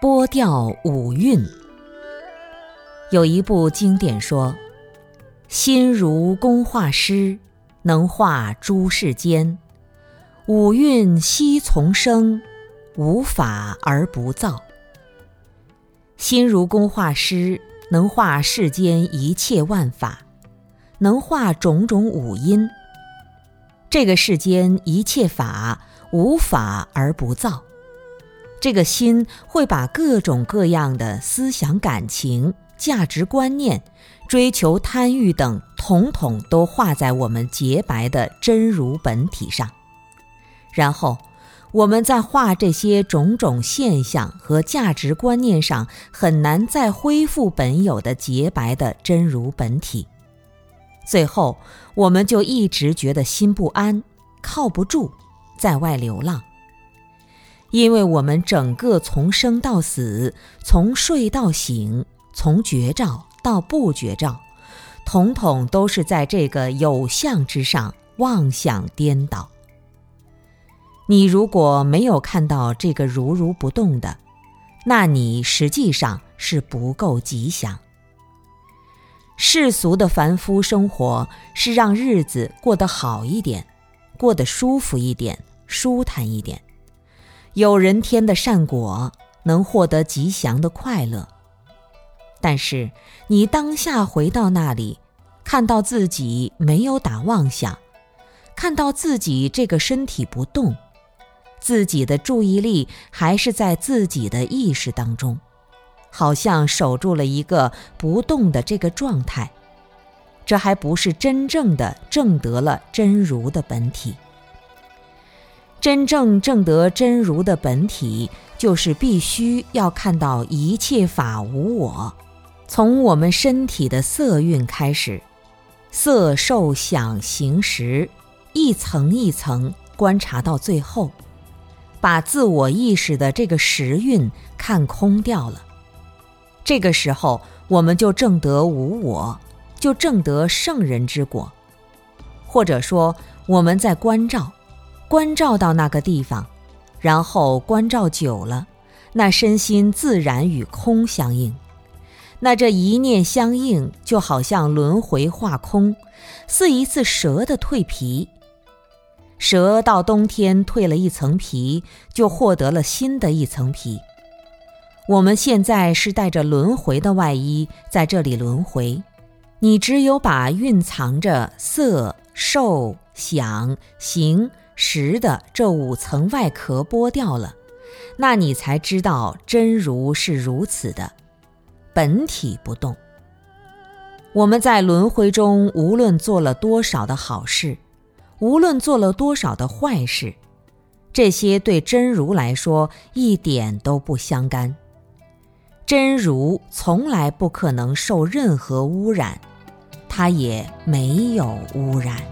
拨调五蕴。有一部经典说：“心如工画师，能画诸世间。五蕴悉从生，无法而不造。心如工画师，能画世间一切万法，能画种种五音。这个世间一切法，无法而不造。”这个心会把各种各样的思想、感情、价值观念、追求、贪欲等，统统都画在我们洁白的真如本体上，然后我们在画这些种种现象和价值观念上，很难再恢复本有的洁白的真如本体。最后，我们就一直觉得心不安，靠不住，在外流浪。因为我们整个从生到死，从睡到醒，从觉照到不觉照，统统都是在这个有相之上妄想颠倒。你如果没有看到这个如如不动的，那你实际上是不够吉祥。世俗的凡夫生活是让日子过得好一点，过得舒服一点，舒坦一点。有人天的善果，能获得吉祥的快乐。但是你当下回到那里，看到自己没有打妄想，看到自己这个身体不动，自己的注意力还是在自己的意识当中，好像守住了一个不动的这个状态，这还不是真正的证得了真如的本体。真正证得真如的本体，就是必须要看到一切法无我。从我们身体的色蕴开始，色受想行识，一层一层观察到最后，把自我意识的这个识蕴看空掉了。这个时候，我们就证得无我，就证得圣人之果。或者说，我们在观照。关照到那个地方，然后关照久了，那身心自然与空相应。那这一念相应，就好像轮回化空，似一次蛇的蜕皮。蛇到冬天蜕了一层皮，就获得了新的一层皮。我们现在是带着轮回的外衣在这里轮回，你只有把蕴藏着色、受、想、行。实的这五层外壳剥掉了，那你才知道真如是如此的，本体不动。我们在轮回中，无论做了多少的好事，无论做了多少的坏事，这些对真如来说一点都不相干。真如从来不可能受任何污染，它也没有污染。